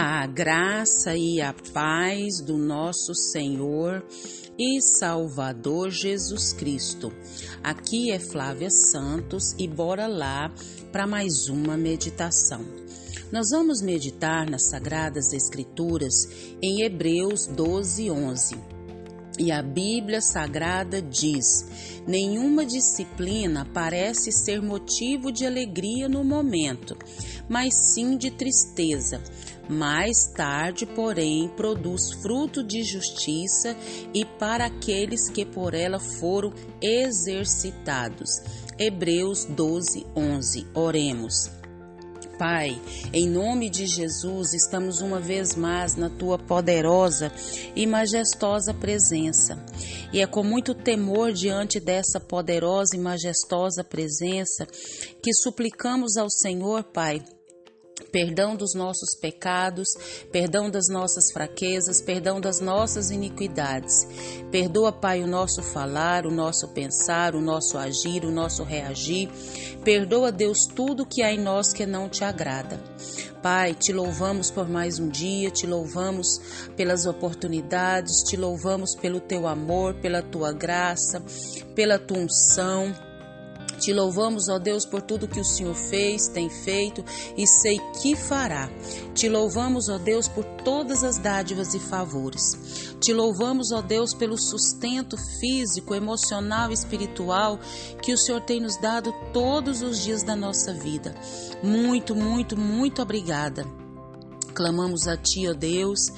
A graça e a paz do nosso Senhor e Salvador Jesus Cristo. Aqui é Flávia Santos e bora lá para mais uma meditação. Nós vamos meditar nas Sagradas Escrituras em Hebreus 12, 11. E a Bíblia Sagrada diz: nenhuma disciplina parece ser motivo de alegria no momento, mas sim de tristeza. Mais tarde, porém, produz fruto de justiça e para aqueles que por ela foram exercitados. Hebreus 12, 11. Oremos. Pai, em nome de Jesus, estamos uma vez mais na tua poderosa e majestosa presença. E é com muito temor diante dessa poderosa e majestosa presença que suplicamos ao Senhor, Pai, perdão dos nossos pecados, perdão das nossas fraquezas, perdão das nossas iniquidades. Perdoa, Pai, o nosso falar, o nosso pensar, o nosso agir, o nosso reagir. Perdoa, Deus, tudo que há em nós que não te agrada. Pai, te louvamos por mais um dia, te louvamos pelas oportunidades, te louvamos pelo teu amor, pela tua graça, pela tua unção. Te louvamos, ó Deus, por tudo que o Senhor fez, tem feito e sei que fará. Te louvamos, ó Deus, por todas as dádivas e favores. Te louvamos, ó Deus, pelo sustento físico, emocional e espiritual que o Senhor tem nos dado todos os dias da nossa vida. Muito, muito, muito obrigada. Clamamos a Ti, ó Deus,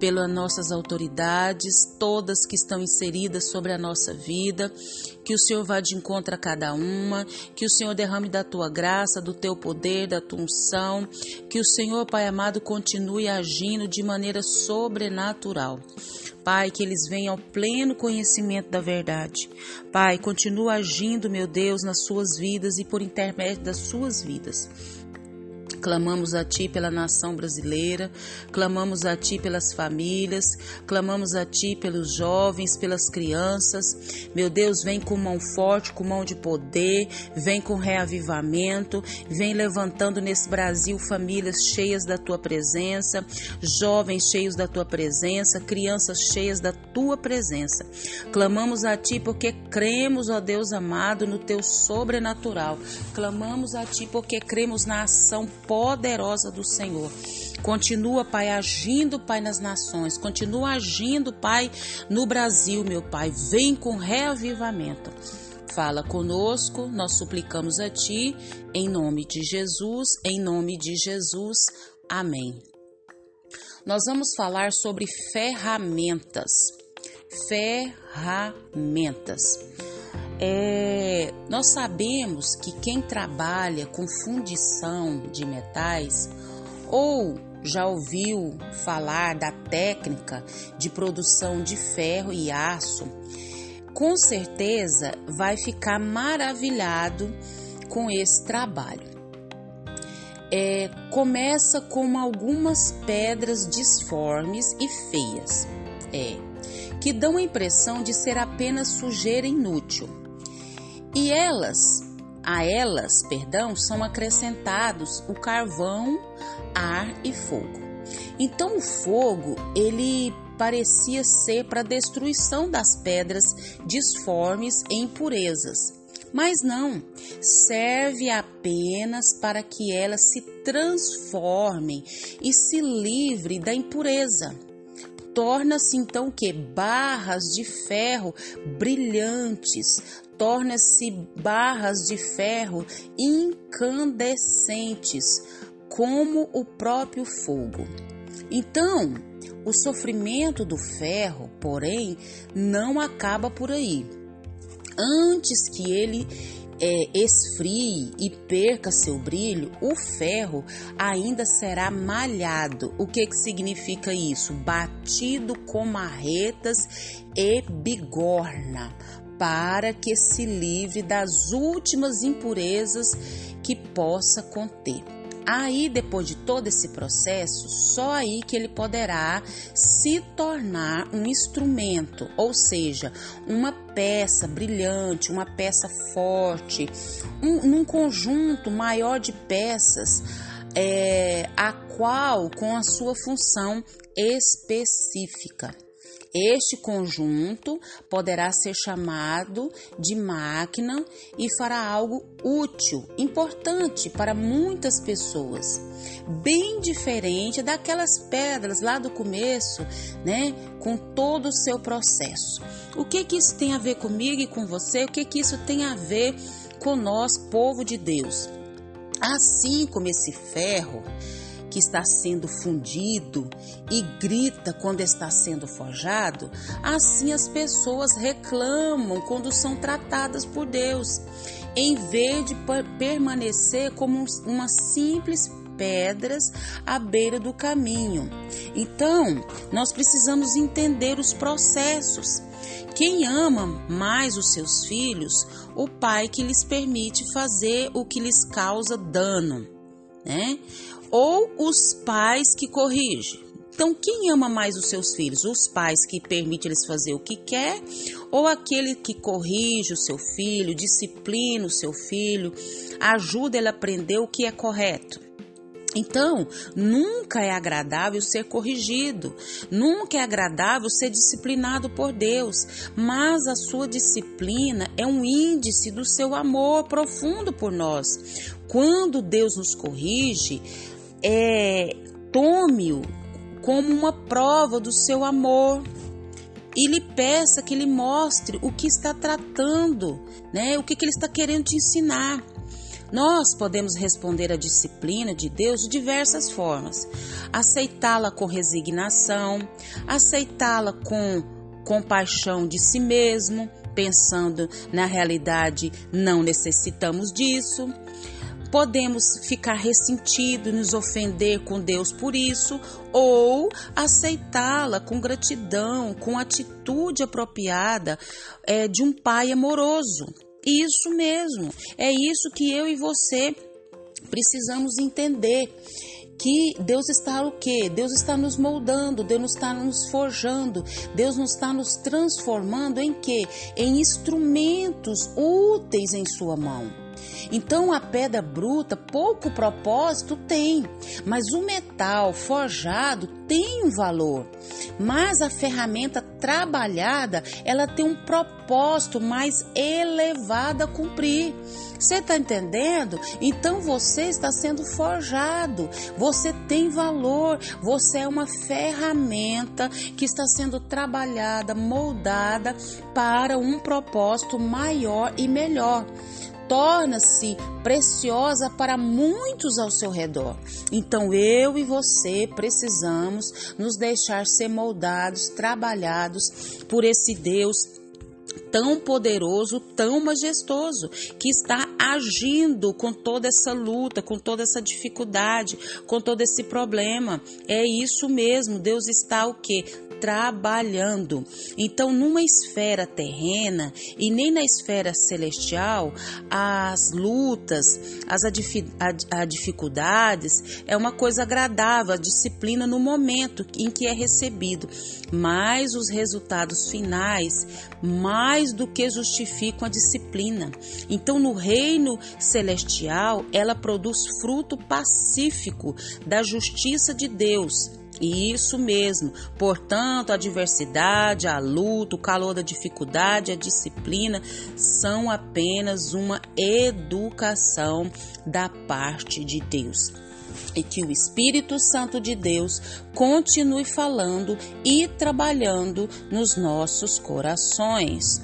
pelas nossas autoridades, todas que estão inseridas sobre a nossa vida, que o Senhor vá de encontro a cada uma, que o Senhor derrame da tua graça, do teu poder, da tua unção, que o Senhor, Pai amado, continue agindo de maneira sobrenatural. Pai, que eles venham ao pleno conhecimento da verdade. Pai, continua agindo, meu Deus, nas suas vidas e por intermédio das suas vidas. Clamamos a Ti pela nação brasileira, clamamos a Ti pelas famílias, clamamos a Ti pelos jovens, pelas crianças. Meu Deus, vem com mão forte, com mão de poder, vem com reavivamento, vem levantando nesse Brasil famílias cheias da Tua presença, jovens cheios da Tua presença, crianças cheias da Tua presença. Clamamos a Ti porque cremos, ó Deus amado, no Teu sobrenatural. Clamamos a Ti porque cremos na ação poderosa do Senhor. Continua, Pai, agindo, Pai, nas nações. Continua agindo, Pai, no Brasil, meu Pai. Vem com reavivamento. Fala conosco, nós suplicamos a Ti, em nome de Jesus, em nome de Jesus. Amém. Nós vamos falar sobre ferramentas. Ferramentas. É, nós sabemos que quem trabalha com fundição de metais ou já ouviu falar da técnica de produção de ferro e aço, com certeza vai ficar maravilhado com esse trabalho. É, começa com algumas pedras disformes e feias, é, que dão a impressão de ser apenas sujeira inútil e elas, a elas, perdão, são acrescentados o carvão, ar e fogo. Então o fogo, ele parecia ser para a destruição das pedras disformes e impurezas. Mas não, serve apenas para que elas se transformem e se livre da impureza torna-se então que barras de ferro brilhantes, torna-se barras de ferro incandescentes, como o próprio fogo. Então, o sofrimento do ferro, porém, não acaba por aí. Antes que ele é, esfrie e perca seu brilho, o ferro ainda será malhado. O que, que significa isso? Batido com marretas e bigorna para que se livre das últimas impurezas que possa conter. Aí, depois de todo esse processo, só aí que ele poderá se tornar um instrumento, ou seja, uma peça brilhante, uma peça forte, um, num conjunto maior de peças é, a qual com a sua função específica. Este conjunto poderá ser chamado de máquina e fará algo útil, importante para muitas pessoas, bem diferente daquelas pedras lá do começo, né, com todo o seu processo. O que que isso tem a ver comigo e com você? O que que isso tem a ver com nós, povo de Deus? Assim como esse ferro que está sendo fundido e grita quando está sendo forjado, assim as pessoas reclamam quando são tratadas por Deus, em vez de permanecer como uma simples pedras à beira do caminho. Então, nós precisamos entender os processos. Quem ama mais os seus filhos, o pai que lhes permite fazer o que lhes causa dano, né? ou os pais que corrigem. Então, quem ama mais os seus filhos? Os pais que permitem eles fazer o que quer ou aquele que corrige o seu filho, disciplina o seu filho, ajuda ele a aprender o que é correto? Então, nunca é agradável ser corrigido, nunca é agradável ser disciplinado por Deus, mas a sua disciplina é um índice do seu amor profundo por nós. Quando Deus nos corrige, é, tome-o como uma prova do seu amor e lhe peça que lhe mostre o que está tratando, né? O que, que ele está querendo te ensinar. Nós podemos responder à disciplina de Deus de diversas formas: aceitá-la com resignação, aceitá-la com compaixão de si mesmo, pensando na realidade não necessitamos disso, Podemos ficar ressentidos, nos ofender com Deus por isso, ou aceitá-la com gratidão, com atitude apropriada é, de um pai amoroso. Isso mesmo, é isso que eu e você precisamos entender que Deus está o quê? Deus está nos moldando, Deus está nos forjando, Deus nos está nos transformando em quê? Em instrumentos úteis em sua mão. Então a pedra bruta pouco propósito tem, mas o metal forjado tem um valor. Mas a ferramenta trabalhada, ela tem um propósito mais elevado a cumprir. Você está entendendo? Então você está sendo forjado, você tem valor, você é uma ferramenta que está sendo trabalhada, moldada para um propósito maior e melhor torna-se preciosa para muitos ao seu redor. Então eu e você precisamos nos deixar ser moldados, trabalhados por esse Deus tão poderoso, tão majestoso, que está agindo com toda essa luta, com toda essa dificuldade, com todo esse problema. É isso mesmo, Deus está o que? trabalhando. Então, numa esfera terrena e nem na esfera celestial, as lutas, as dificuldades é uma coisa agradável, a disciplina no momento em que é recebido, mas os resultados finais mais do que justificam a disciplina. Então, no reino celestial, ela produz fruto pacífico da justiça de Deus isso mesmo. Portanto, a diversidade, a luta, o calor da dificuldade, a disciplina são apenas uma educação da parte de Deus. E que o Espírito Santo de Deus continue falando e trabalhando nos nossos corações.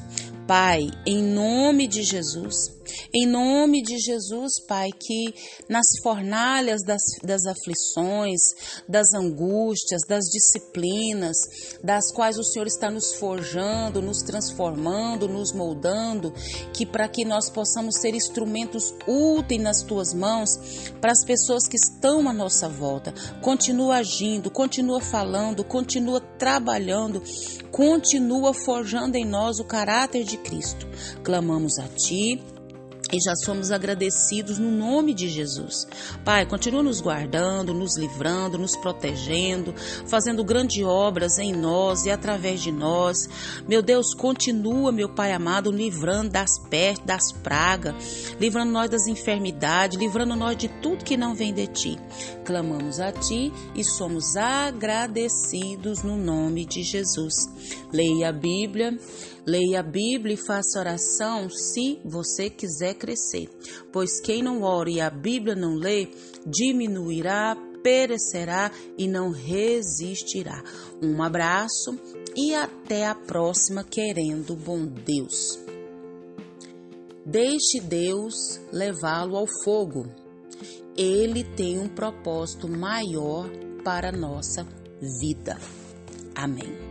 Pai, em nome de Jesus, em nome de Jesus, Pai, que nas fornalhas das, das aflições, das angústias, das disciplinas, das quais o Senhor está nos forjando, nos transformando, nos moldando, que para que nós possamos ser instrumentos úteis nas tuas mãos para as pessoas que estão à nossa volta. Continua agindo, continua falando, continua trabalhando, continua forjando em nós o caráter de Cristo. Clamamos a Ti e já somos agradecidos no nome de Jesus. Pai, continua nos guardando, nos livrando, nos protegendo, fazendo grandes obras em nós e através de nós. Meu Deus, continua, meu Pai amado, livrando das pestes, das pragas, livrando nós das enfermidades, livrando nós de tudo que não vem de ti. Clamamos a ti e somos agradecidos no nome de Jesus. Leia a Bíblia Leia a Bíblia e faça oração se você quiser crescer, pois quem não ora e a Bíblia não lê, diminuirá, perecerá e não resistirá. Um abraço e até a próxima, querendo bom Deus. Deixe Deus levá-lo ao fogo. Ele tem um propósito maior para a nossa vida. Amém.